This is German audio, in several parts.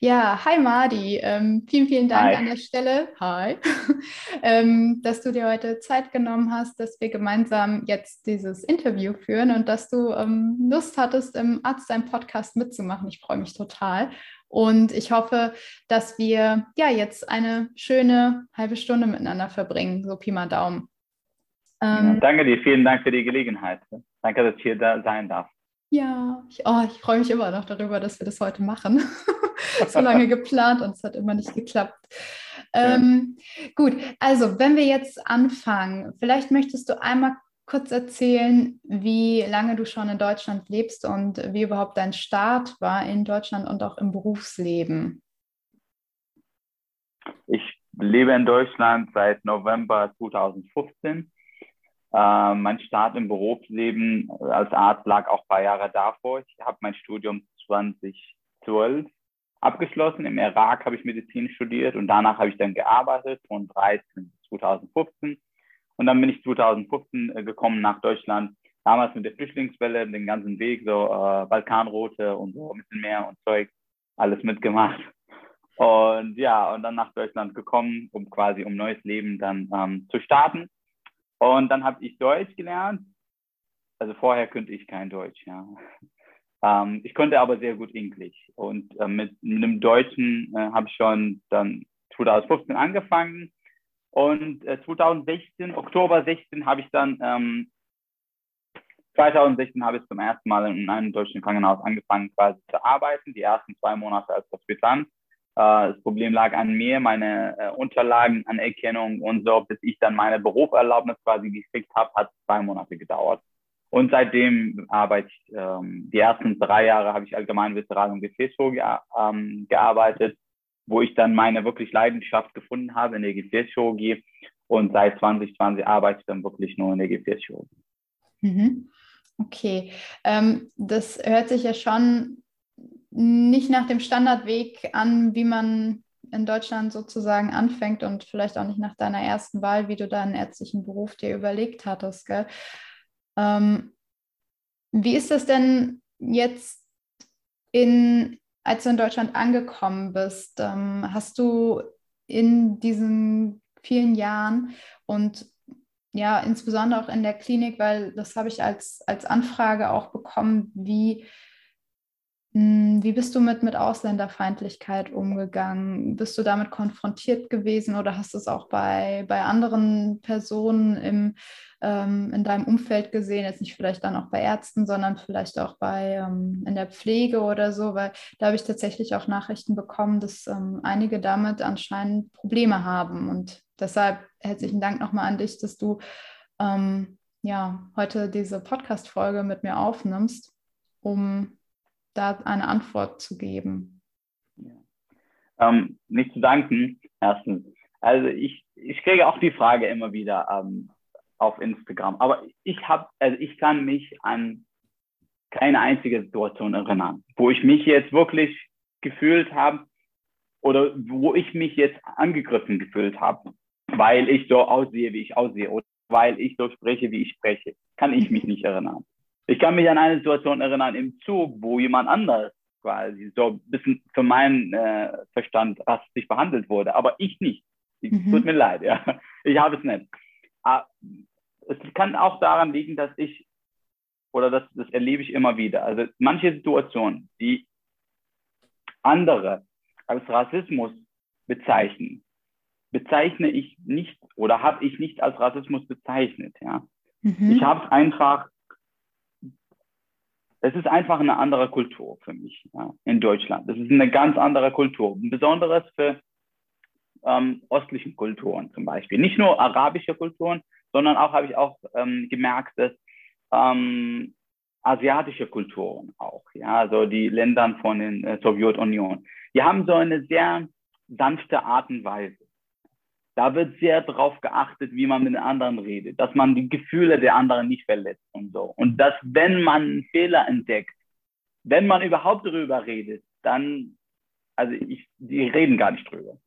Ja, hi Madi. Ähm, vielen, vielen Dank hi. an der Stelle, hi, ähm, dass du dir heute Zeit genommen hast, dass wir gemeinsam jetzt dieses Interview führen und dass du ähm, Lust hattest, im Arzt deinem Podcast mitzumachen. Ich freue mich total. Und ich hoffe, dass wir ja jetzt eine schöne halbe Stunde miteinander verbringen, so Pi mal Daumen. Ja, ähm, danke dir, vielen Dank für die Gelegenheit. Danke, dass ich hier da sein darf. Ja, ich, oh, ich freue mich immer noch darüber, dass wir das heute machen. so lange geplant und es hat immer nicht geklappt. Ähm, gut, also wenn wir jetzt anfangen, vielleicht möchtest du einmal kurz erzählen, wie lange du schon in Deutschland lebst und wie überhaupt dein Start war in Deutschland und auch im Berufsleben. Ich lebe in Deutschland seit November 2015 äh, mein Start im Berufsleben als Arzt lag auch ein paar Jahre davor. Ich habe mein Studium 2012 abgeschlossen. Im Irak habe ich Medizin studiert und danach habe ich dann gearbeitet von 13 bis 2015. Und dann bin ich 2015 äh, gekommen nach Deutschland, damals mit der Flüchtlingswelle, den ganzen Weg, so äh, Balkanroute und so ein bisschen mehr und Zeug, alles mitgemacht. Und ja, und dann nach Deutschland gekommen, um quasi um neues Leben dann ähm, zu starten. Und dann habe ich Deutsch gelernt. Also vorher könnte ich kein Deutsch, ja. Ähm, ich konnte aber sehr gut Englisch. Und äh, mit, mit dem Deutschen äh, habe ich schon dann 2015 angefangen. Und äh, 2016, Oktober 16, habe ich dann, ähm, 2016 habe ich zum ersten Mal in einem deutschen Krankenhaus angefangen quasi zu arbeiten, die ersten zwei Monate als Hospitant. Äh, das Problem lag an mir, meine äh, Unterlagen, Anerkennung und so, bis ich dann meine Berufserlaubnis quasi gekriegt habe, hat zwei Monate gedauert. Und seitdem arbeite ich, ähm, die ersten drei Jahre habe ich allgemein Viszeral- und Gefäßchirurgie ähm, gearbeitet, wo ich dann meine wirklich Leidenschaft gefunden habe in der Gefäßchirurgie. Und seit 2020 arbeite ich dann wirklich nur in der Gefäßchirurgie. Mhm. Okay, ähm, das hört sich ja schon nicht nach dem Standardweg an, wie man in Deutschland sozusagen anfängt und vielleicht auch nicht nach deiner ersten Wahl, wie du deinen ärztlichen Beruf dir überlegt hattest. Gell? Ähm, wie ist das denn jetzt in, als du in Deutschland angekommen bist? Ähm, hast du in diesen vielen Jahren und ja, insbesondere auch in der Klinik, weil das habe ich als, als Anfrage auch bekommen, wie wie bist du mit, mit Ausländerfeindlichkeit umgegangen? Bist du damit konfrontiert gewesen oder hast du es auch bei, bei anderen Personen im, ähm, in deinem Umfeld gesehen? Jetzt nicht vielleicht dann auch bei Ärzten, sondern vielleicht auch bei ähm, in der Pflege oder so, weil da habe ich tatsächlich auch Nachrichten bekommen, dass ähm, einige damit anscheinend Probleme haben. Und deshalb herzlichen Dank nochmal an dich, dass du ähm, ja, heute diese Podcast-Folge mit mir aufnimmst, um da eine Antwort zu geben? Ähm, nicht zu danken, erstens. Also ich, ich kriege auch die Frage immer wieder ähm, auf Instagram. Aber ich habe, also ich kann mich an keine einzige Situation erinnern, wo ich mich jetzt wirklich gefühlt habe oder wo ich mich jetzt angegriffen gefühlt habe, weil ich so aussehe, wie ich aussehe oder weil ich so spreche, wie ich spreche. Kann ich mich nicht erinnern. Ich kann mich an eine Situation erinnern im Zug, wo jemand anders quasi so ein bisschen für meinen äh, Verstand rassistisch behandelt wurde, aber ich nicht. Mhm. Tut mir leid, ja. Ich habe es nicht. Aber ah, es kann auch daran liegen, dass ich, oder das, das erlebe ich immer wieder, also manche Situationen, die andere als Rassismus bezeichnen, bezeichne ich nicht oder habe ich nicht als Rassismus bezeichnet. Ja? Mhm. Ich habe es einfach es ist einfach eine andere Kultur für mich ja, in Deutschland. Es ist eine ganz andere Kultur. Besonderes für ähm, östlichen Kulturen zum Beispiel. Nicht nur arabische Kulturen, sondern auch habe ich auch ähm, gemerkt, dass ähm, asiatische Kulturen auch, ja, also die Länder von der äh, Sowjetunion, die haben so eine sehr sanfte Art und Weise. Da wird sehr darauf geachtet, wie man mit den anderen redet, dass man die Gefühle der anderen nicht verletzt und so. Und dass, wenn man einen Fehler entdeckt, wenn man überhaupt darüber redet, dann, also ich, die reden gar nicht drüber.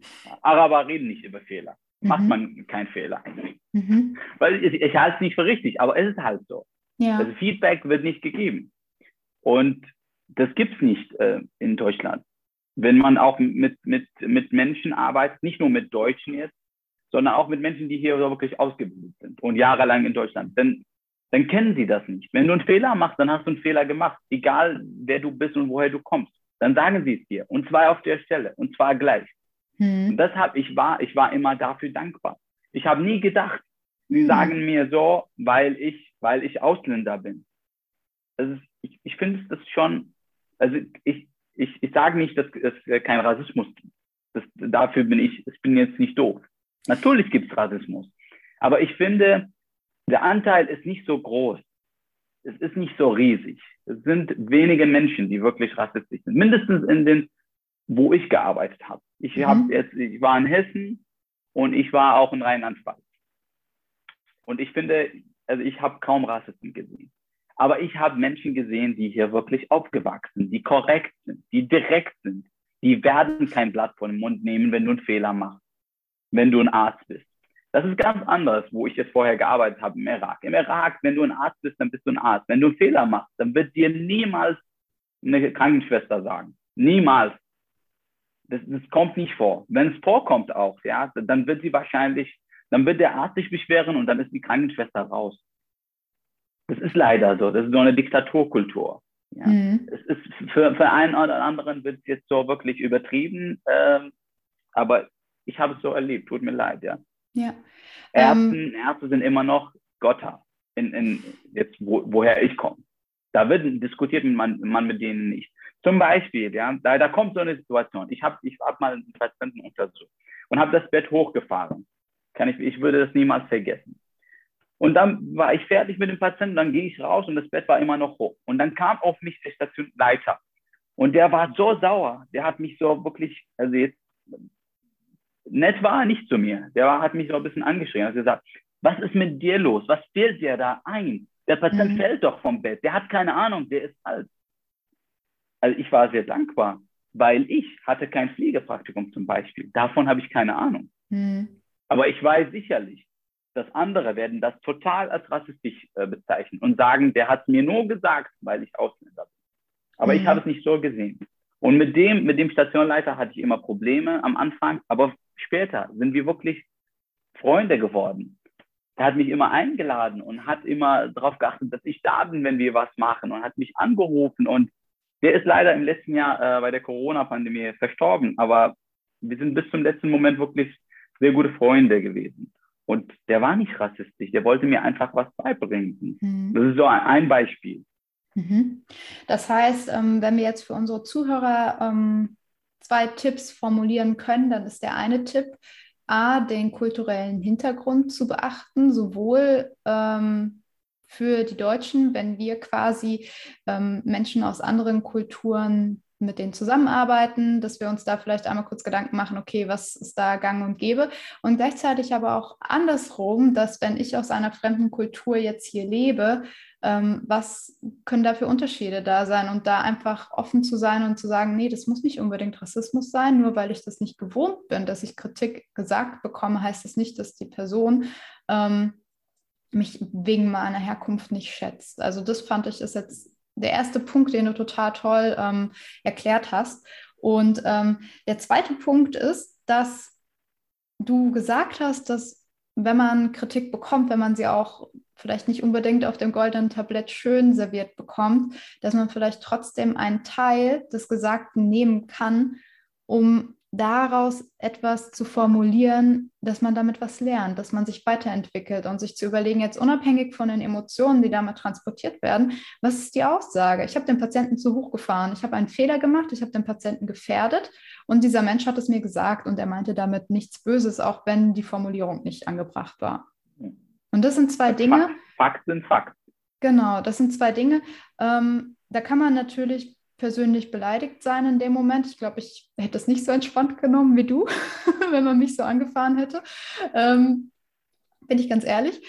Araber reden nicht über Fehler. Mhm. Macht man keinen Fehler eigentlich. Mhm. Weil ich, ich halte es nicht für richtig, aber es ist halt so. Ja. Also Feedback wird nicht gegeben. Und das gibt es nicht äh, in Deutschland. wenn man auch mit, mit, mit Menschen arbeitet, nicht nur mit Deutschen jetzt, sondern auch mit Menschen, die hier wirklich ausgebildet sind und jahrelang in Deutschland, dann, dann kennen sie das nicht. Wenn du einen Fehler machst, dann hast du einen Fehler gemacht, egal wer du bist und woher du kommst. Dann sagen sie es dir und zwar auf der Stelle und zwar gleich. Hm. Und deshalb, ich war, ich war immer dafür dankbar. Ich habe nie gedacht, sie hm. sagen mir so, weil ich, weil ich Ausländer bin. Das ist, ich, ich finde das schon, also ich, ich, ich sage nicht, dass es kein Rassismus gibt. Das, dafür bin ich, ich bin jetzt nicht doof. Natürlich gibt es Rassismus. Aber ich finde, der Anteil ist nicht so groß. Es ist nicht so riesig. Es sind wenige Menschen, die wirklich rassistisch sind. Mindestens in den, wo ich gearbeitet habe. Ich, mhm. hab jetzt, ich war in Hessen und ich war auch in Rheinland-Pfalz. Und ich finde, also ich habe kaum Rassisten gesehen. Aber ich habe Menschen gesehen, die hier wirklich aufgewachsen, die korrekt sind, die direkt sind. Die werden kein Blatt vor den Mund nehmen, wenn du einen Fehler machst, wenn du ein Arzt bist. Das ist ganz anders, wo ich jetzt vorher gearbeitet habe im Irak. Im Irak, wenn du ein Arzt bist, dann bist du ein Arzt. Wenn du einen Fehler machst, dann wird dir niemals eine Krankenschwester sagen. Niemals. Das, das kommt nicht vor. Wenn es vorkommt auch, ja, dann wird sie wahrscheinlich, dann wird der Arzt sich beschweren und dann ist die Krankenschwester raus. Das ist leider so. Das ist so eine Diktaturkultur. Ja. Mhm. Es ist für, für einen oder anderen wird es jetzt so wirklich übertrieben, ähm, aber ich habe es so erlebt. Tut mir leid, ja. Ja. Ärzte, ähm, Ärzte sind immer noch Götter. In, in jetzt wo, woher ich komme. Da wird diskutiert man, man mit denen nicht. Zum Beispiel, ja, da, da kommt so eine Situation. Ich habe ich hab mal einen Patienten untersucht und habe das Bett hochgefahren. Kann ich, ich würde das niemals vergessen. Und dann war ich fertig mit dem Patienten, dann gehe ich raus und das Bett war immer noch hoch. Und dann kam auf mich der Stationleiter. Und der war so sauer. Der hat mich so wirklich, also jetzt, nett war er nicht zu mir. Der war, hat mich so ein bisschen angeschrien. Er hat gesagt, was ist mit dir los? Was fehlt dir da ein? Der Patient mhm. fällt doch vom Bett. Der hat keine Ahnung, der ist alt. Also ich war sehr dankbar, weil ich hatte kein Pflegepraktikum zum Beispiel. Davon habe ich keine Ahnung. Mhm. Aber ich weiß sicherlich, dass andere werden das total als rassistisch äh, bezeichnen und sagen, der hat mir nur gesagt, weil ich Ausländer bin. Aber mhm. ich habe es nicht so gesehen. Und mit dem, mit dem Stationleiter hatte ich immer Probleme am Anfang, aber später sind wir wirklich Freunde geworden. Er hat mich immer eingeladen und hat immer darauf geachtet, dass ich da bin, wenn wir was machen und hat mich angerufen. Und der ist leider im letzten Jahr äh, bei der Corona-Pandemie verstorben, aber wir sind bis zum letzten Moment wirklich sehr gute Freunde gewesen. Und der war nicht rassistisch, der wollte mir einfach was beibringen. Mhm. Das ist so ein Beispiel. Mhm. Das heißt, ähm, wenn wir jetzt für unsere Zuhörer ähm, zwei Tipps formulieren können, dann ist der eine Tipp, A, den kulturellen Hintergrund zu beachten, sowohl ähm, für die Deutschen, wenn wir quasi Menschen aus anderen Kulturen mit denen zusammenarbeiten, dass wir uns da vielleicht einmal kurz Gedanken machen, okay, was ist da gang und gäbe. Und gleichzeitig aber auch andersrum, dass wenn ich aus einer fremden Kultur jetzt hier lebe, ähm, was können da für Unterschiede da sein und da einfach offen zu sein und zu sagen, nee, das muss nicht unbedingt Rassismus sein, nur weil ich das nicht gewohnt bin, dass ich Kritik gesagt bekomme, heißt das nicht, dass die Person ähm, mich wegen meiner Herkunft nicht schätzt. Also das fand ich ist jetzt der erste Punkt, den du total toll ähm, erklärt hast. Und ähm, der zweite Punkt ist, dass du gesagt hast, dass wenn man Kritik bekommt, wenn man sie auch vielleicht nicht unbedingt auf dem goldenen Tablett schön serviert bekommt, dass man vielleicht trotzdem einen Teil des Gesagten nehmen kann, um daraus etwas zu formulieren, dass man damit was lernt, dass man sich weiterentwickelt und sich zu überlegen, jetzt unabhängig von den Emotionen, die damit transportiert werden, was ist die Aussage? Ich habe den Patienten zu hoch gefahren, ich habe einen Fehler gemacht, ich habe den Patienten gefährdet und dieser Mensch hat es mir gesagt und er meinte damit nichts Böses, auch wenn die Formulierung nicht angebracht war. Und das sind zwei Dinge. Fakt sind Fakt. Genau, das sind zwei Dinge. Ähm, da kann man natürlich persönlich beleidigt sein in dem Moment. Ich glaube, ich hätte es nicht so entspannt genommen wie du, wenn man mich so angefahren hätte. Ähm, bin ich ganz ehrlich.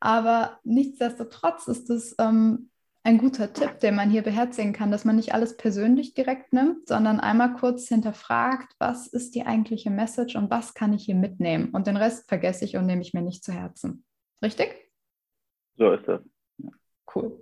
Aber nichtsdestotrotz ist es ähm, ein guter Tipp, den man hier beherzigen kann, dass man nicht alles persönlich direkt nimmt, sondern einmal kurz hinterfragt, was ist die eigentliche Message und was kann ich hier mitnehmen. Und den Rest vergesse ich und nehme ich mir nicht zu Herzen. Richtig? So ist das. Ja. Cool.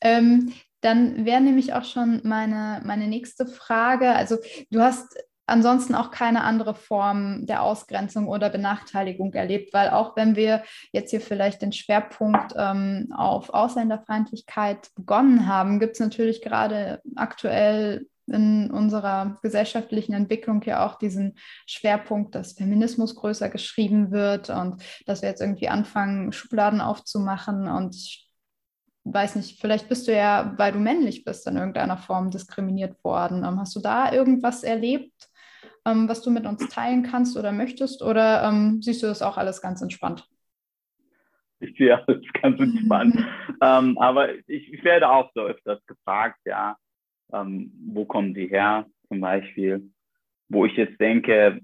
Ähm, Dann wäre nämlich auch schon meine, meine nächste Frage. Also du hast ansonsten auch keine andere Form der Ausgrenzung oder Benachteiligung erlebt, weil auch wenn wir jetzt hier vielleicht den Schwerpunkt ähm, auf Ausländerfeindlichkeit begonnen haben, gibt es natürlich gerade aktuell in unserer gesellschaftlichen Entwicklung ja auch diesen Schwerpunkt, dass Feminismus größer geschrieben wird und dass wir jetzt irgendwie anfangen, Schubladen aufzumachen und weiß nicht, vielleicht bist du ja, weil du männlich bist, in irgendeiner Form diskriminiert worden. Ähm, hast du da irgendwas erlebt, ähm, was du mit uns teilen kannst oder möchtest? Oder ähm, siehst du das auch alles ganz entspannt? Ich sehe alles ganz entspannt. ähm, aber ich, ich, werde auch so öfters gefragt, ja, ähm, wo kommen sie her zum Beispiel, wo ich jetzt denke,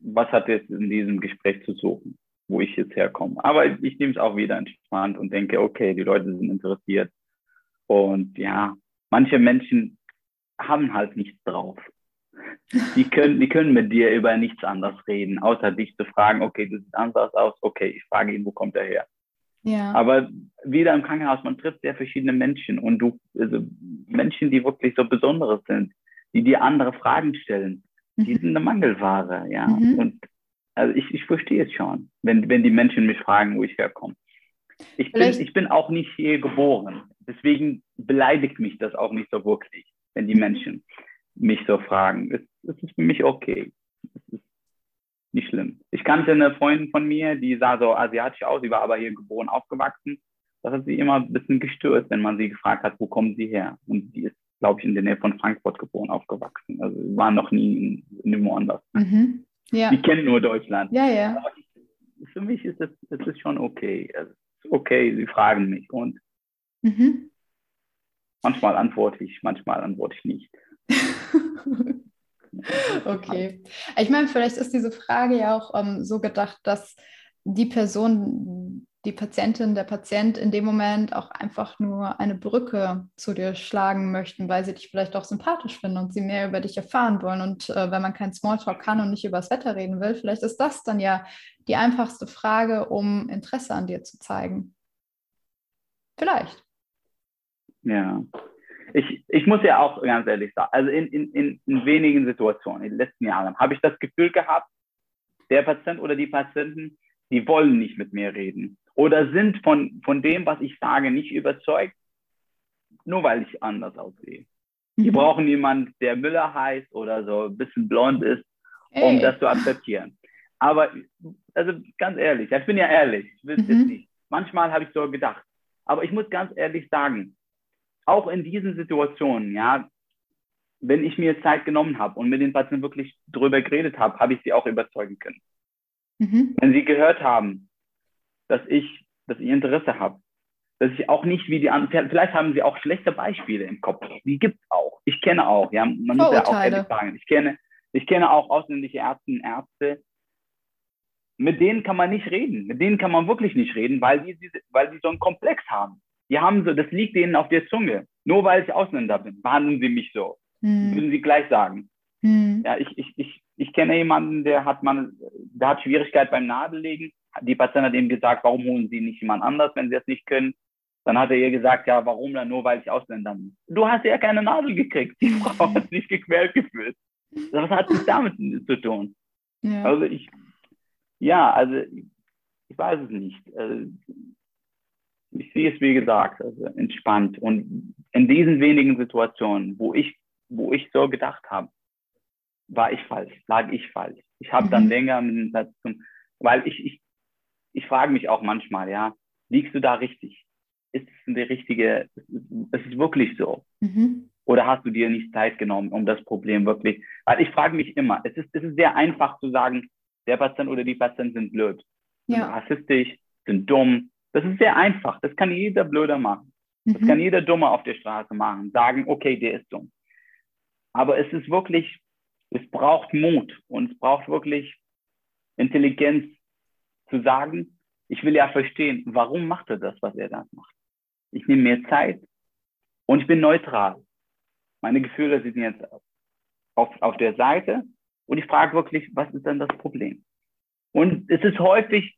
was hat jetzt in diesem Gespräch zu suchen, wo ich jetzt herkomme. Aber ich nehme es auch wieder entspannt und denke, okay, die Leute sind interessiert. Und ja, manche Menschen haben halt nichts drauf. Die können, die können mit dir über nichts anderes reden, außer dich zu fragen, okay, du siehst anders aus, okay, ich frage ihn, wo kommt er her? Ja. Aber wieder im Krankenhaus, man trifft sehr verschiedene Menschen und du, also Menschen, die wirklich so Besonderes sind, die dir andere Fragen stellen, mhm. die sind eine Mangelware, ja. Mhm. Und also ich, ich verstehe es schon, wenn, wenn die Menschen mich fragen, wo ich herkomme. Ich bin, ich bin auch nicht hier geboren. Deswegen beleidigt mich das auch nicht so wirklich, wenn die mhm. Menschen mich so fragen. Es, es ist für mich okay. Es ist nicht schlimm. Ich kannte eine Freundin von mir, die sah so asiatisch aus, sie war aber hier geboren, aufgewachsen. Das hat sie immer ein bisschen gestört, wenn man sie gefragt hat, wo kommen sie her? Und die ist, glaube ich, in der Nähe von Frankfurt geboren, aufgewachsen. Also sie war noch nie in, in woanders. Mhm. Ja. Die kennen nur Deutschland. Ja, ja. Aber ich, für mich ist es, es ist schon okay. Es ist okay, sie fragen mich und mhm. manchmal antworte ich, manchmal antworte ich nicht. okay. Ich meine, vielleicht ist diese Frage ja auch ähm, so gedacht, dass die Person, die Patientin, der Patient in dem Moment auch einfach nur eine Brücke zu dir schlagen möchten, weil sie dich vielleicht auch sympathisch finden und sie mehr über dich erfahren wollen. Und äh, wenn man kein Smalltalk kann und nicht über das Wetter reden will, vielleicht ist das dann ja die einfachste Frage, um Interesse an dir zu zeigen. Vielleicht. Ja, ich, ich muss ja auch ganz ehrlich sagen, also in, in, in, in wenigen Situationen in den letzten Jahren habe ich das Gefühl gehabt, der Patient oder die Patienten, die wollen nicht mit mir reden oder sind von, von dem, was ich sage, nicht überzeugt, nur weil ich anders aussehe. Mhm. Die brauchen jemanden, der Müller heißt oder so ein bisschen blond ist, um Ey. das zu akzeptieren. Aber, also ganz ehrlich, ich bin ja ehrlich, ich will es mhm. jetzt nicht. Manchmal habe ich so gedacht. Aber ich muss ganz ehrlich sagen, auch in diesen Situationen, ja, wenn ich mir Zeit genommen habe und mit den Patienten wirklich drüber geredet habe, habe ich sie auch überzeugen können. Mhm. Wenn sie gehört haben, dass ich, dass ich Interesse habe, dass ich auch nicht wie die anderen, vielleicht haben sie auch schlechte Beispiele im Kopf. Die gibt es auch. Ich kenne auch, ja, man muss ja auch ehrlich sagen. Ich kenne, ich kenne auch ausländische Ärzte und Ärzte, mit denen kann man nicht reden. Mit denen kann man wirklich nicht reden, weil die, weil die so einen Komplex haben. Die haben so, das liegt denen auf der Zunge. Nur weil ich Ausländer bin, behandeln sie mich so. Hm. Würden sie gleich sagen. Hm. Ja, ich, ich, ich, ich kenne jemanden, der hat man, der hat Schwierigkeit beim Nadellegen. Die Patientin hat ihm gesagt, warum holen sie nicht jemand anders, wenn sie es nicht können? Dann hat er ihr gesagt, ja, warum dann? Nur weil ich Ausländer bin. Du hast ja keine Nadel gekriegt. Die Frau hat sich gequält gefühlt. Was hat das damit zu tun? Ja. Also ich, ja, also ich weiß es nicht. Also, ich sehe es, wie gesagt, also entspannt. Und in diesen wenigen Situationen, wo ich, wo ich so gedacht habe, war ich falsch, lag ich falsch. Ich habe mhm. dann länger mit dem Satz zum, weil ich, ich, ich frage mich auch manchmal, ja, liegst du da richtig? Ist es die richtige, ist es wirklich so? Mhm. Oder hast du dir nicht Zeit genommen, um das Problem wirklich, weil ich frage mich immer, es ist, es ist sehr einfach zu sagen, der Patient oder die Patienten sind blöd, ja. sind rassistisch, sind dumm, das ist sehr einfach. Das kann jeder Blöder machen. Das mhm. kann jeder Dumme auf der Straße machen. Sagen, okay, der ist dumm. Aber es ist wirklich, es braucht Mut und es braucht wirklich Intelligenz zu sagen, ich will ja verstehen, warum macht er das, was er da macht. Ich nehme mir Zeit und ich bin neutral. Meine Gefühle sind jetzt auf, auf der Seite und ich frage wirklich, was ist denn das Problem? Und es ist häufig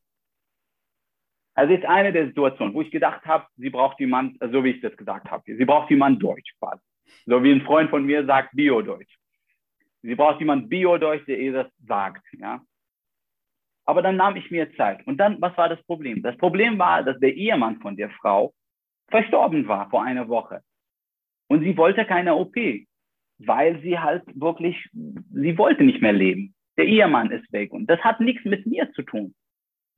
Also jetzt eine der Situationen, wo ich gedacht habe, sie braucht jemand, so wie ich das gesagt habe, sie braucht jemand Deutsch quasi. So wie ein Freund von mir sagt, Bio-Deutsch. Sie braucht jemand Bio-Deutsch, der ihr das sagt, ja. Aber dann nahm ich mir Zeit. Und dann, was war das Problem? Das Problem war, dass der Ehemann von der Frau verstorben war vor einer Woche. Und sie wollte keine OP, weil sie halt wirklich, sie wollte nicht mehr leben. Der Ehemann ist weg. Und das hat nichts mit mir zu tun.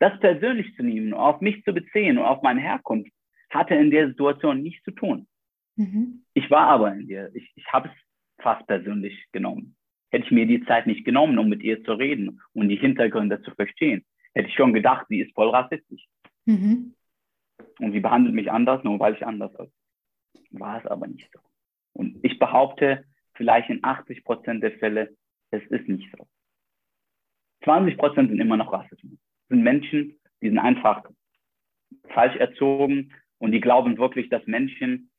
Das persönlich zu nehmen, auf mich zu beziehen und auf meine Herkunft, hatte in der Situation nichts zu tun. Mhm. Ich war aber in der, ich, ich habe es fast persönlich genommen. Hätte ich mir die Zeit nicht genommen, um mit ihr zu reden und die Hintergründe zu verstehen, hätte ich schon gedacht, sie ist voll rassistisch. Mhm. Und sie behandelt mich anders, nur weil ich anders bin. War es aber nicht so. Und ich behaupte, vielleicht in 80 Prozent der Fälle, es ist nicht so. 20 Prozent sind immer noch Rassismus. Sind Menschen, die sind einfach falsch erzogen und die glauben wirklich, dass Menschen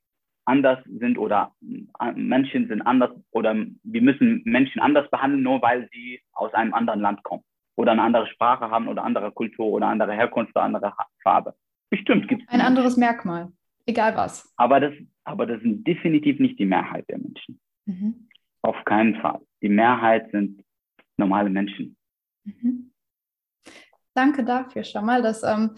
anders sind oder äh, Menschen sind anders oder wir müssen Menschen anders behandeln, nur weil sie aus einem anderen Land kommen oder eine andere Sprache haben oder andere Kultur oder andere Herkunft oder andere Farbe. Bestimmt gibt es. Ein anderes Merkmal, egal was. Aber das, aber das sind definitiv nicht die Mehrheit der Menschen. Mhm. Auf keinen Fall. Die Mehrheit sind normale Menschen. Mhm. Danke dafür schon mal. Das ähm,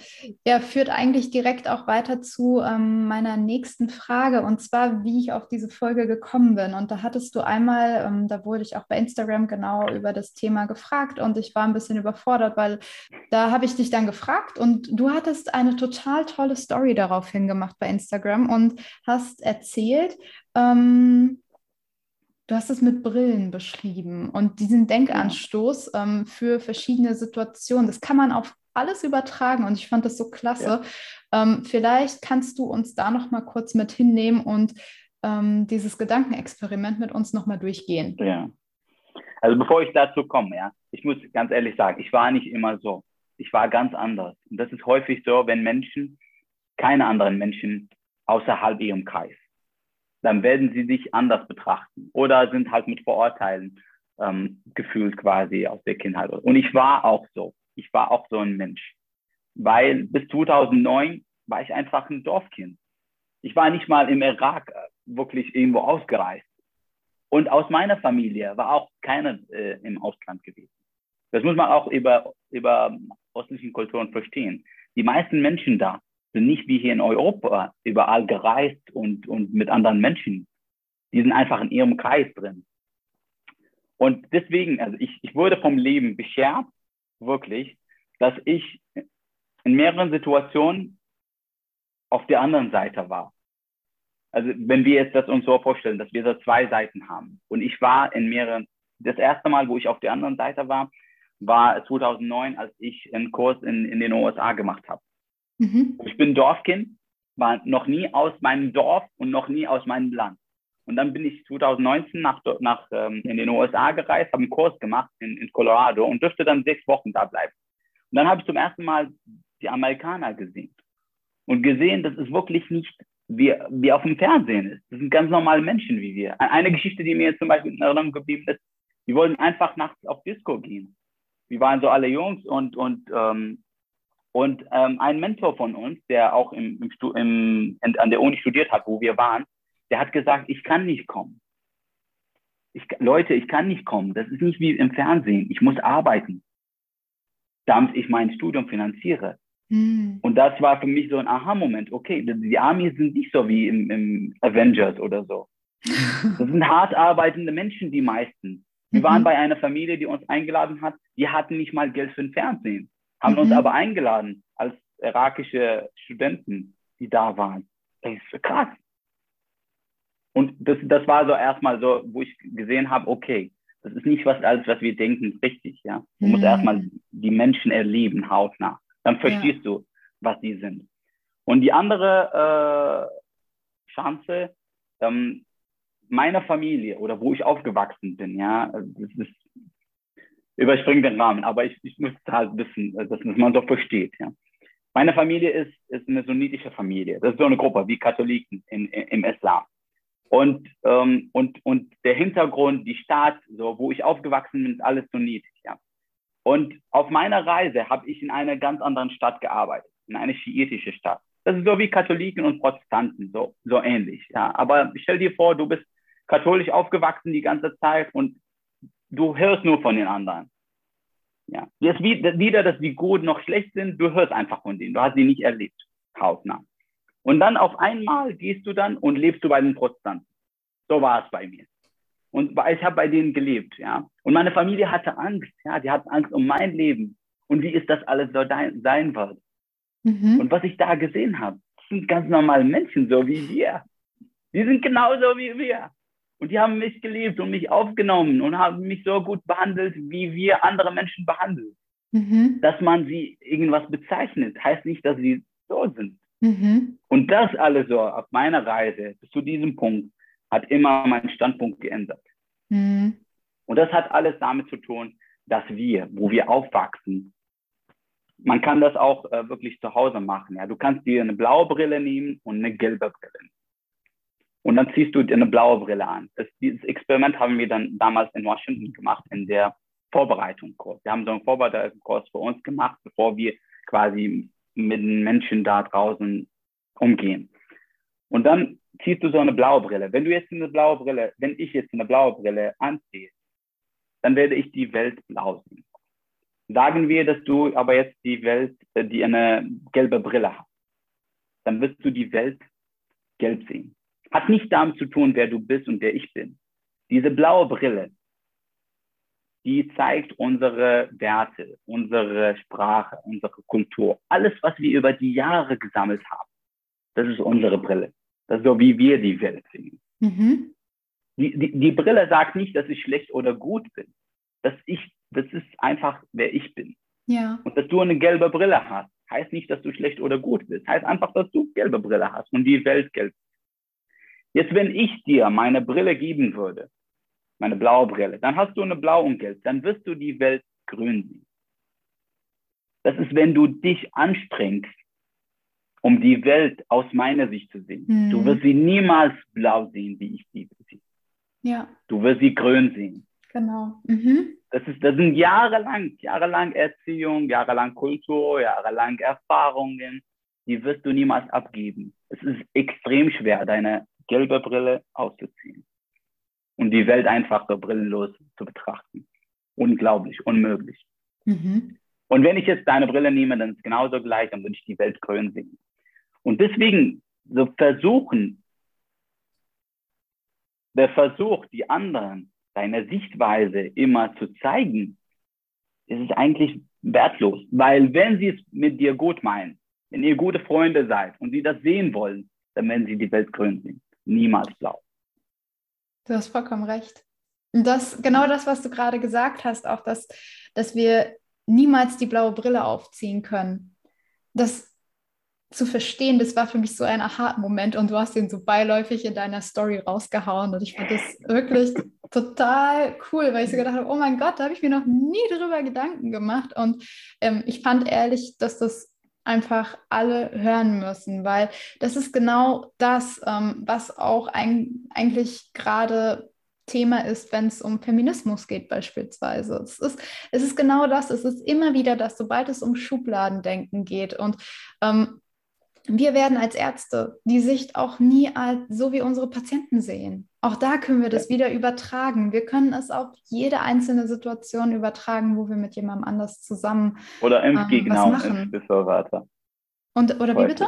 ja, führt eigentlich direkt auch weiter zu ähm, meiner nächsten Frage und zwar, wie ich auf diese Folge gekommen bin. Und da hattest du einmal, ähm, da wurde ich auch bei Instagram genau über das Thema gefragt und ich war ein bisschen überfordert, weil da habe ich dich dann gefragt und du hattest eine total tolle Story daraufhin gemacht bei Instagram und hast erzählt, ähm, Du hast es mit Brillen beschrieben und diesen Denkanstoß ähm, für verschiedene Situationen. Das kann man auf alles übertragen und ich fand das so klasse. Ja. Ähm, vielleicht kannst du uns da noch mal kurz mit hinnehmen und ähm, dieses Gedankenexperiment mit uns noch mal durchgehen. Ja. Also bevor ich dazu komme, ja, ich muss ganz ehrlich sagen, ich war nicht immer so. Ich war ganz anders. Und das ist häufig so, wenn Menschen keine anderen Menschen außerhalb ihrem Kreis dann werden sie sich anders betrachten oder sind halt mit Vorurteilen ähm, gefühlt quasi aus der Kindheit. Und ich war auch so. Ich war auch so ein Mensch. Weil bis 2009 war ich einfach ein Dorfkind. Ich war nicht mal im Irak äh, wirklich irgendwo ausgereist. Und aus meiner Familie war auch keiner äh, im Ausland gewesen. Das muss man auch über, über östlichen Kulturen verstehen. Die meisten Menschen da sind nicht wie hier in Europa überall gereist und, und mit anderen Menschen. Die sind einfach in ihrem Kreis drin. Und deswegen, also ich, ich wurde vom Leben beschert, wirklich, dass ich in mehreren Situationen auf der anderen Seite war. Also wenn wir jetzt das uns so vorstellen, dass wir so zwei Seiten haben. Und ich war in mehreren, das erste Mal, wo ich auf der anderen Seite war, war 2009, als ich einen Kurs in, in den USA gemacht habe. Mhm. Ich bin Dorfkind, war noch nie aus meinem Dorf und noch nie aus meinem Land. Und dann bin ich 2019 nach, nach ähm, in den USA gereist, habe einen Kurs gemacht in, in Colorado und durfte dann sechs Wochen da bleiben. Und dann habe ich zum ersten Mal die Amerikaner gesehen und gesehen, dass es wirklich nicht wie, wie auf dem Fernsehen ist. Das sind ganz normale Menschen wie wir. Eine Geschichte, die mir jetzt zum Beispiel in Erinnerung geblieben ist, die wollten einfach nachts auf Disco gehen. Wir waren so alle Jungs und, und ähm, und ähm, ein Mentor von uns, der auch im, im, im, an der Uni studiert hat, wo wir waren, der hat gesagt, ich kann nicht kommen. Ich, Leute, ich kann nicht kommen. Das ist nicht wie im Fernsehen. Ich muss arbeiten, damit ich mein Studium finanziere. Hm. Und das war für mich so ein Aha-Moment. Okay, die Army sind nicht so wie im, im Avengers oder so. Das sind hart arbeitende Menschen, die meisten. Wir waren mhm. bei einer Familie, die uns eingeladen hat. Die hatten nicht mal Geld für ein Fernsehen haben mhm. uns aber eingeladen als irakische Studenten, die da waren. Das ist krass. Und das, das war so erstmal so, wo ich gesehen habe, okay, das ist nicht was alles, was wir denken, richtig, ja. Du mhm. musst erstmal die Menschen erleben, hautnah. Dann verstehst ja. du, was die sind. Und die andere äh, Chance, ähm, meiner Familie oder wo ich aufgewachsen bin, ja, das ist überspringe den Rahmen, aber ich, ich muss halt wissen, dass man so versteht. Ja. Meine Familie ist, ist eine sunnitische Familie. Das ist so eine Gruppe wie Katholiken in, in, im Islam. Und, ähm, und, und der Hintergrund, die Stadt, so, wo ich aufgewachsen bin, ist alles sunnitisch. Ja. Und auf meiner Reise habe ich in einer ganz anderen Stadt gearbeitet. in eine schiitische Stadt. Das ist so wie Katholiken und Protestanten, so, so ähnlich. Ja. Aber stell dir vor, du bist katholisch aufgewachsen die ganze Zeit und du hörst nur von den anderen. Ja. Jetzt wieder, dass die gut noch schlecht sind, du hörst einfach von denen. Du hast sie nicht erlebt, hautnah. Und dann auf einmal gehst du dann und lebst du bei den Protestanten. So war es bei mir. Und ich habe bei denen gelebt, ja. Und meine Familie hatte Angst, ja. Die hatten Angst um mein Leben und wie ist das alles so sein wird. Mhm. Und was ich da gesehen habe, sind ganz normale Menschen, so wie wir. Die sind genauso wie wir. Und die haben mich geliebt und mich aufgenommen und haben mich so gut behandelt, wie wir andere Menschen behandeln. Mhm. Dass man sie irgendwas bezeichnet, heißt nicht, dass sie so sind. Mhm. Und das alles so auf meiner Reise bis zu diesem Punkt hat immer meinen Standpunkt geändert. Mhm. Und das hat alles damit zu tun, dass wir, wo wir aufwachsen, man kann das auch äh, wirklich zu Hause machen. Ja? Du kannst dir eine blaue Brille nehmen und eine gelbe Brille. Und dann ziehst du dir eine blaue Brille an. Das, dieses Experiment haben wir dann damals in Washington gemacht, in der Vorbereitungskurs. Wir haben so einen Vorbereitungskurs für uns gemacht, bevor wir quasi mit den Menschen da draußen umgehen. Und dann ziehst du so eine blaue Brille. Wenn du jetzt eine blaue Brille, wenn ich jetzt eine blaue Brille anziehe, dann werde ich die Welt blau sehen. Sagen wir, dass du aber jetzt die Welt, äh, die eine gelbe Brille hast, dann wirst du die Welt gelb sehen. Hat nicht damit zu tun, wer du bist und wer ich bin. Diese blaue Brille, die zeigt unsere Werte, unsere Sprache, unsere Kultur, alles, was wir über die Jahre gesammelt haben. Das ist unsere Brille. Das ist so, wie wir die Welt sehen. Mhm. Die, die, die Brille sagt nicht, dass ich schlecht oder gut bin. Dass ich, das ist einfach, wer ich bin. Ja. Und dass du eine gelbe Brille hast, heißt nicht, dass du schlecht oder gut bist. Heißt einfach, dass du gelbe Brille hast und die Welt gelb. Jetzt, wenn ich dir meine Brille geben würde, meine blaue Brille, dann hast du eine blau und gelb, dann wirst du die Welt grün sehen. Das ist, wenn du dich anstrengst, um die Welt aus meiner Sicht zu sehen. Mhm. Du wirst sie niemals blau sehen, wie ich sie sehe. Ja. Du wirst sie grün sehen. Genau. Mhm. Das, ist, das sind jahrelang, jahrelang Erziehung, jahrelang Kultur, jahrelang Erfahrungen. Die wirst du niemals abgeben. Es ist extrem schwer, deine gelbe Brille auszuziehen und die Welt einfach so brillenlos zu betrachten. Unglaublich, unmöglich. Mhm. Und wenn ich jetzt deine Brille nehme, dann ist es genauso gleich, dann würde ich die Welt grün sehen. Und deswegen so versuchen, der Versuch, die anderen deine Sichtweise immer zu zeigen, ist es eigentlich wertlos. Weil wenn sie es mit dir gut meinen, wenn ihr gute Freunde seid und sie das sehen wollen, dann werden sie die Welt grün sehen. Niemals blau. Du hast vollkommen recht. Das, genau das, was du gerade gesagt hast, auch dass, dass wir niemals die blaue Brille aufziehen können. Das zu verstehen, das war für mich so ein Aha-Moment und du hast den so beiläufig in deiner Story rausgehauen und ich fand das wirklich total cool, weil ich so gedacht habe, oh mein Gott, da habe ich mir noch nie drüber Gedanken gemacht und ähm, ich fand ehrlich, dass das einfach alle hören müssen, weil das ist genau das, ähm, was auch ein, eigentlich gerade Thema ist, wenn es um Feminismus geht beispielsweise. Es ist, es ist genau das, es ist immer wieder das, sobald es um Schubladendenken geht und ähm, wir werden als Ärzte die Sicht auch nie als so wie unsere Patienten sehen. Auch da können wir das wieder übertragen. Wir können es auf jede einzelne Situation übertragen, wo wir mit jemandem anders zusammen oder Impfgegner ähm, was machen. und Impfbefürworter. Und oder wie bitte?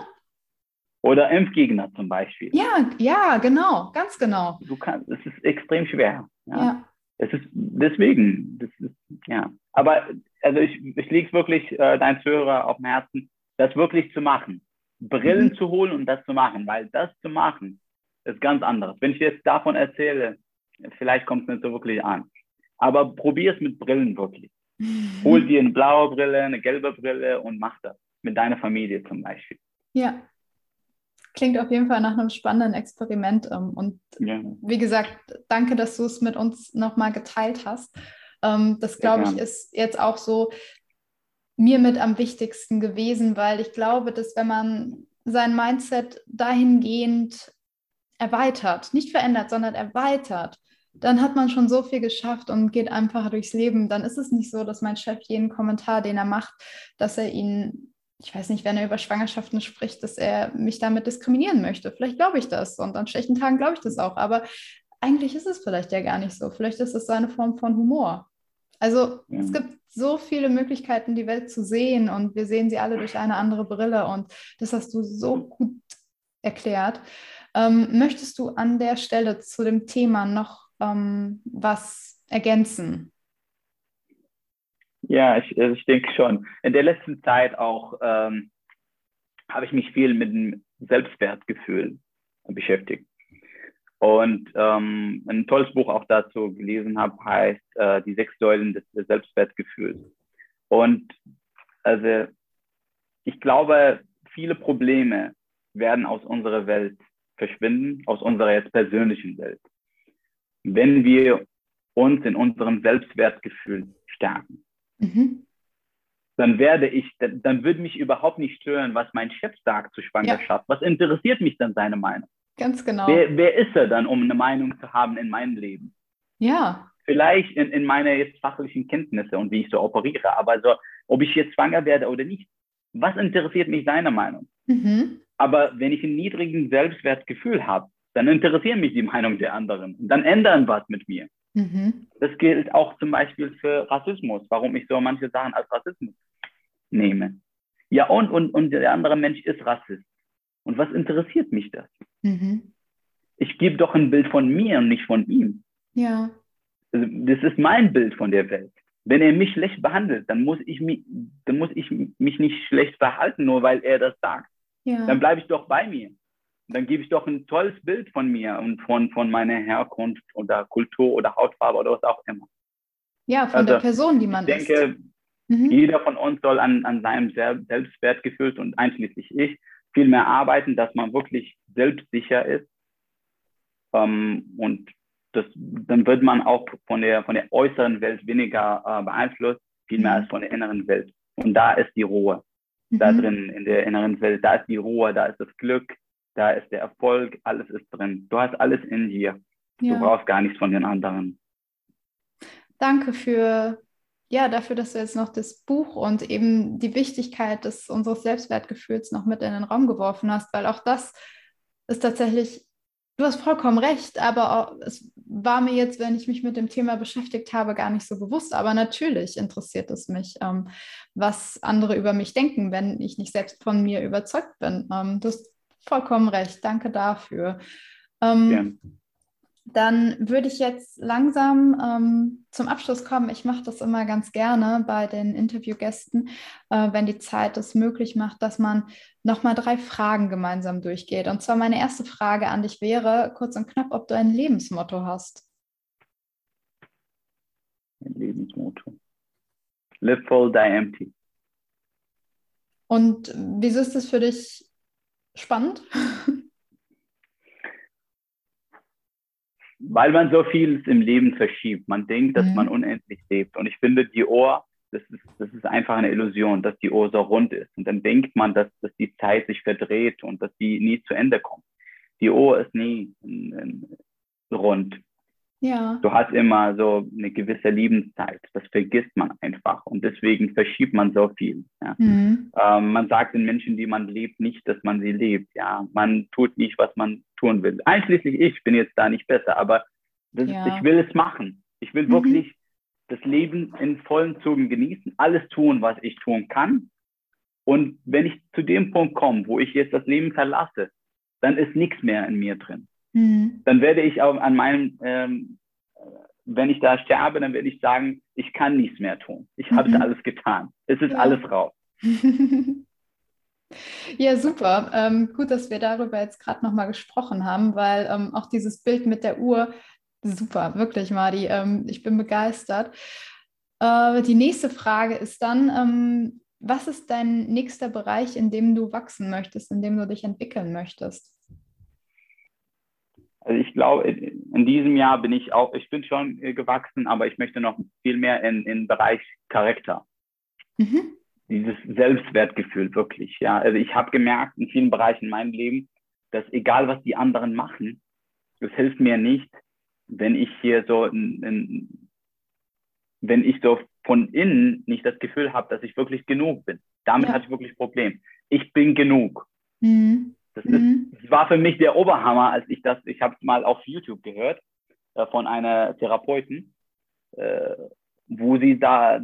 Oder Impfgegner zum Beispiel. Ja, ja, genau, ganz genau. Du kannst, es ist extrem schwer. Ja. ja. Es ist deswegen, das ist, ja. Aber also ich, ich liege wirklich äh, dein Zuhörer auf dem Herzen, das wirklich zu machen. Brillen mhm. zu holen und das zu machen, weil das zu machen ist ganz anderes. Wenn ich jetzt davon erzähle, vielleicht kommt es nicht so wirklich an. Aber probier es mit Brillen wirklich. Mhm. Hol dir eine blaue Brille, eine gelbe Brille und mach das. Mit deiner Familie zum Beispiel. Ja. Klingt auf jeden Fall nach einem spannenden Experiment. Ähm, und ja. wie gesagt, danke, dass du es mit uns nochmal geteilt hast. Ähm, das, glaube ich, ist jetzt auch so mir mit am wichtigsten gewesen, weil ich glaube, dass wenn man sein Mindset dahingehend erweitert, nicht verändert, sondern erweitert, dann hat man schon so viel geschafft und geht einfach durchs Leben. Dann ist es nicht so, dass mein Chef jeden Kommentar, den er macht, dass er ihn ich weiß nicht, wenn er über Schwangerschaften spricht, dass er mich damit diskriminieren möchte. Vielleicht glaube ich das und an schlechten Tagen glaube ich das auch. Aber eigentlich ist es vielleicht ja gar nicht so. Vielleicht ist es seine Form von Humor. Also ja. es gibt so viele Möglichkeiten, die Welt zu sehen und wir sehen sie alle durch eine andere Brille und das hast du so gut erklärt. Ähm, möchtest du an der Stelle zu dem Thema noch ähm, was ergänzen? Ja, ich, also ich denke schon. In der letzten Zeit auch ähm, habe ich mich viel mit dem Selbstwertgefühl beschäftigt. Und ähm, ein tolles Buch auch dazu gelesen habe, heißt äh, Die sechs Säulen des, Selbstwertgefühls. Und also ich glaube, viele Probleme werden aus unserer Welt verschwinden, aus unserer jetzt persönlichen Welt, wenn wir uns in unserem Selbstwertgefühl stärken. Mhm. Dann werde ich, dann, dann würde mich überhaupt nicht stören, was mein Chef sagt zur Schwangerschaft. Ja. Was interessiert mich dann seine Meinung? Ganz genau. Wer, wer ist er dann, um eine Meinung zu haben in meinem Leben? Ja. Vielleicht in, in meiner jetzt fachlichen Kenntnisse und wie ich so operiere, aber so, ob ich jetzt schwanger werde oder nicht, was interessiert mich seine Meinung? Mhm. Aber wenn ich einen niedrigen Selbstwertgefühl habe, dann interessieren mich die Meinung der anderen. Und dann ändern was mit mir. Mhm. Das gilt auch zum Beispiel für Rassismus, warum ich so manche Sachen als Rassismus nehme. Ja, und, und, und der andere Mensch ist Rassist. Und was interessiert mich das? Mhm. Ich gebe doch ein Bild von mir und nicht von ihm. Ja. Also, das ist mein Bild von der Welt. Wenn er mich schlecht behandelt, dann muss ich mich, dann muss ich mich nicht schlecht verhalten, nur weil er das sagt. Ja. Dann bleibe ich doch bei mir. Dann gebe ich doch ein tolles Bild von mir und von, von meiner Herkunft oder Kultur oder Hautfarbe oder was auch immer. Ja, von also, der Person, die man ist. Ich denke, mhm. jeder von uns soll an, an seinem Selbstwertgefühl und einschließlich ich viel mehr arbeiten, dass man wirklich selbstsicher ist. Ähm, und das, dann wird man auch von der, von der äußeren Welt weniger äh, beeinflusst, viel mehr mhm. als von der inneren Welt. Und da ist die Ruhe. Mhm. Da drin, in der inneren Welt, da ist die Ruhe, da ist das Glück, da ist der Erfolg, alles ist drin. Du hast alles in dir. Ja. Du brauchst gar nichts von den anderen. Danke für ja, dafür, dass du jetzt noch das Buch und eben die Wichtigkeit des unseres Selbstwertgefühls noch mit in den Raum geworfen hast, weil auch das ist tatsächlich, du hast vollkommen recht, aber es war mir jetzt, wenn ich mich mit dem Thema beschäftigt habe, gar nicht so bewusst. Aber natürlich interessiert es mich, ähm, was andere über mich denken, wenn ich nicht selbst von mir überzeugt bin. Ähm, du hast vollkommen recht. Danke dafür. Ähm, ja dann würde ich jetzt langsam ähm, zum Abschluss kommen. Ich mache das immer ganz gerne bei den Interviewgästen, äh, wenn die Zeit es möglich macht, dass man nochmal drei Fragen gemeinsam durchgeht. Und zwar meine erste Frage an dich wäre, kurz und knapp, ob du ein Lebensmotto hast. Ein Lebensmotto. Live full, die empty. Und wieso ist das für dich spannend? weil man so viel im Leben verschiebt. Man denkt, dass mhm. man unendlich lebt. Und ich finde, die Uhr, das ist, das ist einfach eine Illusion, dass die Uhr so rund ist. Und dann denkt man, dass, dass die Zeit sich verdreht und dass die nie zu Ende kommt. Die Uhr ist nie rund. Ja. Du hast immer so eine gewisse Lebenszeit. Das vergisst man einfach. Und deswegen verschiebt man so viel. Ja. Mhm. Ähm, man sagt den Menschen, die man liebt, nicht, dass man sie liebt. Ja. Man tut nicht, was man tun will. Einschließlich ich bin jetzt da nicht besser, aber das, ja. ich will es machen. Ich will mhm. wirklich das Leben in vollen Zügen genießen, alles tun, was ich tun kann. Und wenn ich zu dem Punkt komme, wo ich jetzt das Leben verlasse, dann ist nichts mehr in mir drin. Mhm. Dann werde ich auch an meinem, ähm, wenn ich da sterbe, dann werde ich sagen, ich kann nichts mehr tun. Ich habe mhm. alles getan. Es ist ja. alles raus. Ja, super. Ähm, gut, dass wir darüber jetzt gerade nochmal gesprochen haben, weil ähm, auch dieses Bild mit der Uhr, super, wirklich, Madi. Ähm, ich bin begeistert. Äh, die nächste Frage ist dann, ähm, was ist dein nächster Bereich, in dem du wachsen möchtest, in dem du dich entwickeln möchtest? Also ich glaube, in diesem Jahr bin ich auch, ich bin schon äh, gewachsen, aber ich möchte noch viel mehr in, in Bereich Charakter. Mhm. Dieses Selbstwertgefühl wirklich. Ja, also ich habe gemerkt in vielen Bereichen in meinem Leben, dass egal was die anderen machen, es hilft mir nicht, wenn ich hier so ein, ein, wenn ich so von innen nicht das Gefühl habe, dass ich wirklich genug bin. Damit ja. hatte ich wirklich ein Problem. Ich bin genug. Mhm. Das, ist, mhm. das war für mich der Oberhammer, als ich das, ich habe es mal auf YouTube gehört äh, von einer Therapeutin, äh, wo sie da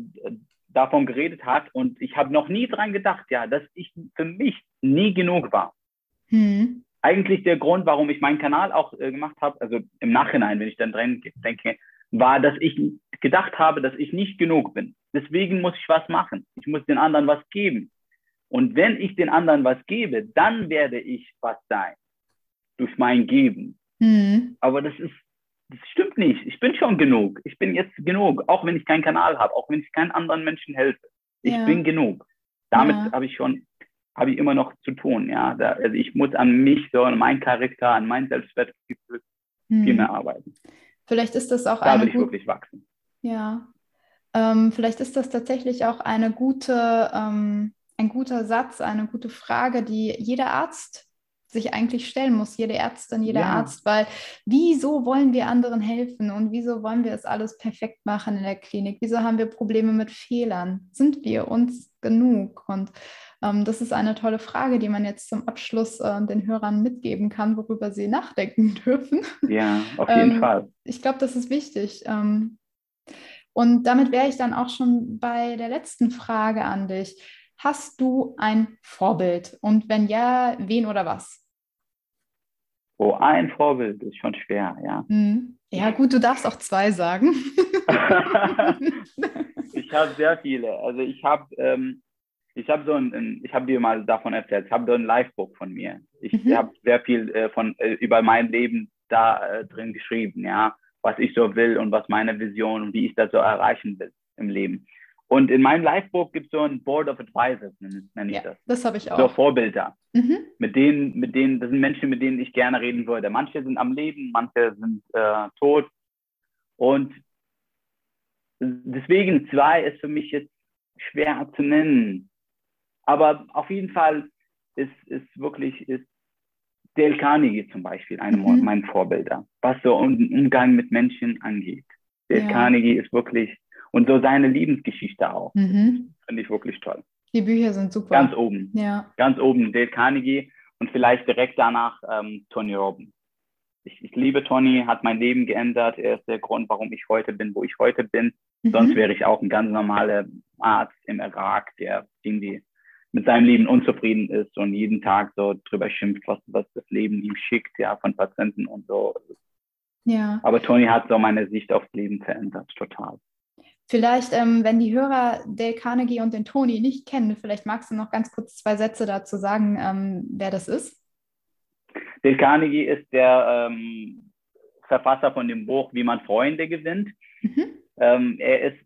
davon geredet hat und ich habe noch nie dran gedacht, ja, dass ich für mich nie genug war. Mhm. Eigentlich der Grund, warum ich meinen Kanal auch äh, gemacht habe, also im Nachhinein, wenn ich dann drin denke, war, dass ich gedacht habe, dass ich nicht genug bin. Deswegen muss ich was machen. Ich muss den anderen was geben. Und wenn ich den anderen was gebe, dann werde ich was sein. Durch mein Geben. Mhm. Aber das ist das stimmt nicht. Ich bin schon genug. Ich bin jetzt genug, auch wenn ich keinen Kanal habe, auch wenn ich keinen anderen Menschen helfe. Ich ja. bin genug. Damit ja. habe ich schon, habe ich immer noch zu tun. Ja, da, also ich muss an mich so, an meinen Charakter, an mein Selbstwertgefühl hm. viel mehr arbeiten. Vielleicht ist das auch da eine will ich wirklich wachsen. Ja, ähm, vielleicht ist das tatsächlich auch eine gute, ähm, ein guter Satz, eine gute Frage, die jeder Arzt sich eigentlich stellen muss, jede Ärztin, jeder ja. Arzt, weil wieso wollen wir anderen helfen und wieso wollen wir es alles perfekt machen in der Klinik? Wieso haben wir Probleme mit Fehlern? Sind wir uns genug? Und ähm, das ist eine tolle Frage, die man jetzt zum Abschluss äh, den Hörern mitgeben kann, worüber sie nachdenken dürfen. Ja, auf jeden ähm, Fall. Ich glaube, das ist wichtig. Ähm, und damit wäre ich dann auch schon bei der letzten Frage an dich. Hast du ein Vorbild? Und wenn ja, wen oder was? Oh, ein Vorbild ist schon schwer, ja. Hm. Ja, gut, du darfst auch zwei sagen. ich habe sehr viele. Also ich habe ähm, ich habe so ein, ich habe dir mal davon erzählt, ich habe so ein Livebook von mir. Ich mhm. habe sehr viel äh, von äh, über mein Leben da äh, drin geschrieben, ja, was ich so will und was meine Vision und wie ich das so erreichen will im Leben. Und in meinem Livebook gibt es so ein Board of Advisors, nenne ich ja, das. Das habe ich auch. So Vorbilder. Mhm. Mit denen, mit denen, das sind Menschen, mit denen ich gerne reden würde. Manche sind am Leben, manche sind äh, tot. Und deswegen zwei ist für mich jetzt schwer zu nennen. Aber auf jeden Fall ist, ist wirklich, ist Dale Carnegie zum Beispiel einer mhm. meiner Vorbilder, was so Umgang mit Menschen angeht. Dale ja. Carnegie ist wirklich und so seine Lebensgeschichte auch. Mhm. Finde ich wirklich toll. Die Bücher sind super. Ganz oben. Ja. Ganz oben Dale Carnegie und vielleicht direkt danach ähm, Tony Robbins. Ich, ich, liebe Tony, hat mein Leben geändert. Er ist der Grund, warum ich heute bin, wo ich heute bin. Mhm. Sonst wäre ich auch ein ganz normaler Arzt im Irak, der irgendwie mit seinem Leben unzufrieden ist und jeden Tag so drüber schimpft, was, was das Leben ihm schickt, ja, von Patienten und so. Ja. Aber Tony hat so meine Sicht aufs Leben verändert, total. Vielleicht, ähm, wenn die Hörer Dale Carnegie und den Tony nicht kennen, vielleicht magst du noch ganz kurz zwei Sätze dazu sagen, ähm, wer das ist. Dale Carnegie ist der ähm, Verfasser von dem Buch Wie man Freunde gewinnt. Mhm. Ähm, er ist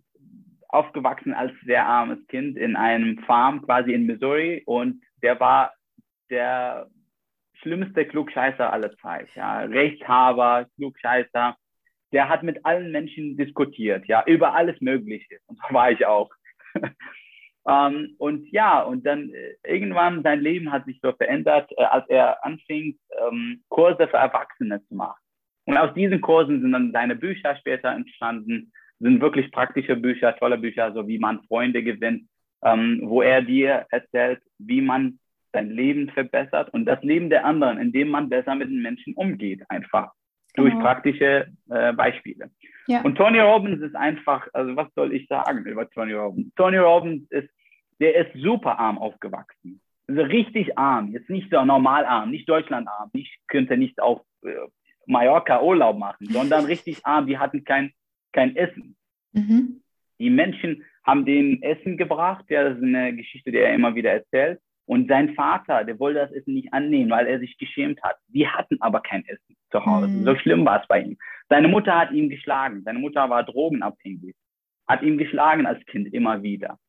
aufgewachsen als sehr armes Kind in einem Farm quasi in Missouri und der war der schlimmste Klugscheißer aller Zeit. Ja. Rechtshaber, Klugscheißer der hat mit allen Menschen diskutiert, ja, über alles Mögliche. Und so war ich auch. ähm, und ja, und dann äh, irgendwann sein Leben hat sich so verändert, äh, als er anfing, ähm, Kurse für Erwachsene zu machen. Und aus diesen Kursen sind dann seine Bücher später entstanden, sind wirklich praktische Bücher, tolle Bücher, so wie man Freunde gewinnt, ähm, wo er dir erzählt, wie man sein Leben verbessert und das Leben der anderen, indem man besser mit den Menschen umgeht, einfach durch genau. praktische äh, Beispiele. Ja. Und Tony Robbins ist einfach, also was soll ich sagen über Tony Robbins? Tony Robbins ist, der ist super arm aufgewachsen. Also richtig arm, jetzt nicht so normal arm, nicht Deutschlandarm. Ich könnte nicht auf äh, Mallorca Urlaub machen, sondern richtig arm. Die hatten kein, kein Essen. Mhm. Die Menschen haben denen Essen gebracht. Ja, das ist eine Geschichte, die er immer wieder erzählt. Und sein Vater, der wollte das Essen nicht annehmen, weil er sich geschämt hat. Die hatten aber kein Essen zu Hause. Mhm. So schlimm war es bei ihm. Seine Mutter hat ihn geschlagen. Seine Mutter war drogenabhängig. Hat ihn geschlagen als Kind immer wieder.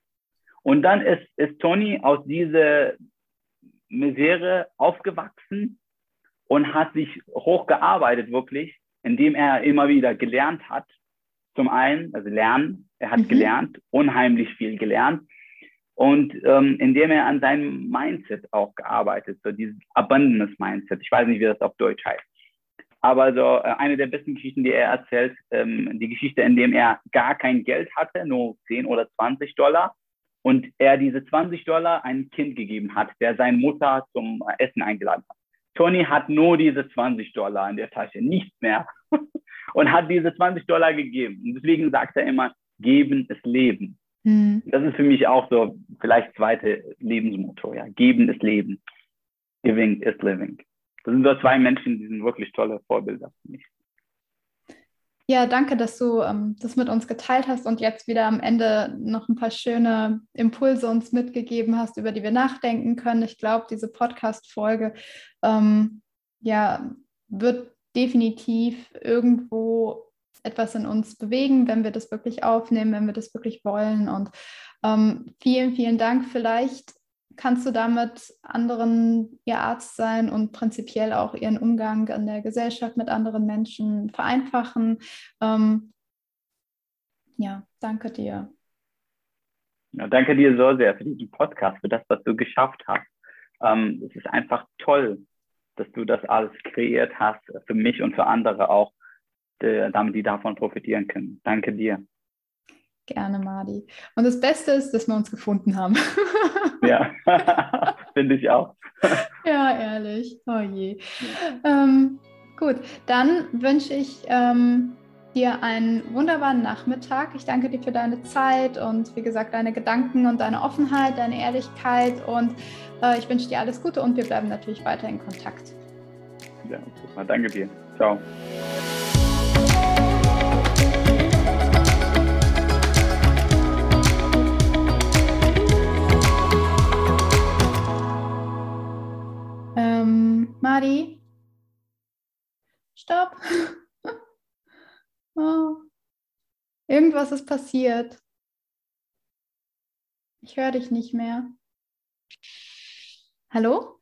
Und dann ist, ist Tony aus dieser Misere aufgewachsen und hat sich hochgearbeitet, wirklich, indem er immer wieder gelernt hat. Zum einen, also lernen, er hat mhm. gelernt, unheimlich viel gelernt und ähm, indem er an seinem Mindset auch gearbeitet, so dieses Abundance Mindset. Ich weiß nicht, wie das auf Deutsch heißt. Aber so äh, eine der besten Geschichten, die er erzählt, ähm, die Geschichte, in dem er gar kein Geld hatte, nur 10 oder 20 Dollar, und er diese 20 Dollar einem Kind gegeben hat, der seine Mutter zum Essen eingeladen hat. Tony hat nur diese 20 Dollar in der Tasche, nichts mehr. und hat diese 20 Dollar gegeben. Und deswegen sagt er immer, geben ist Leben. Mhm. Das ist für mich auch so vielleicht zweite Lebensmotto, ja. Geben ist Leben. Giving is living. Das sind so zwei Menschen, die sind wirklich tolle Vorbilder für mich. Ja, danke, dass du ähm, das mit uns geteilt hast und jetzt wieder am Ende noch ein paar schöne Impulse uns mitgegeben hast, über die wir nachdenken können. Ich glaube, diese Podcast-Folge ähm, ja, wird definitiv irgendwo etwas in uns bewegen, wenn wir das wirklich aufnehmen, wenn wir das wirklich wollen. Und ähm, vielen, vielen Dank. Vielleicht kannst du damit anderen ihr Arzt sein und prinzipiell auch ihren Umgang in der Gesellschaft mit anderen Menschen vereinfachen. Ähm, ja, danke dir. Ja, danke dir so sehr für diesen Podcast, für das, was du geschafft hast. Ähm, es ist einfach toll, dass du das alles kreiert hast, für mich und für andere auch, damit die davon profitieren können. Danke dir. Gerne, Madi. Und das Beste ist, dass wir uns gefunden haben. ja, finde ich auch. ja, ehrlich. Oh je. Ja. Ähm, gut, dann wünsche ich ähm, dir einen wunderbaren Nachmittag. Ich danke dir für deine Zeit und wie gesagt, deine Gedanken und deine Offenheit, deine Ehrlichkeit. Und äh, ich wünsche dir alles Gute und wir bleiben natürlich weiter in Kontakt. Ja, super. Danke dir. Ciao. Mari? Stopp. oh. Irgendwas ist passiert. Ich höre dich nicht mehr. Hallo?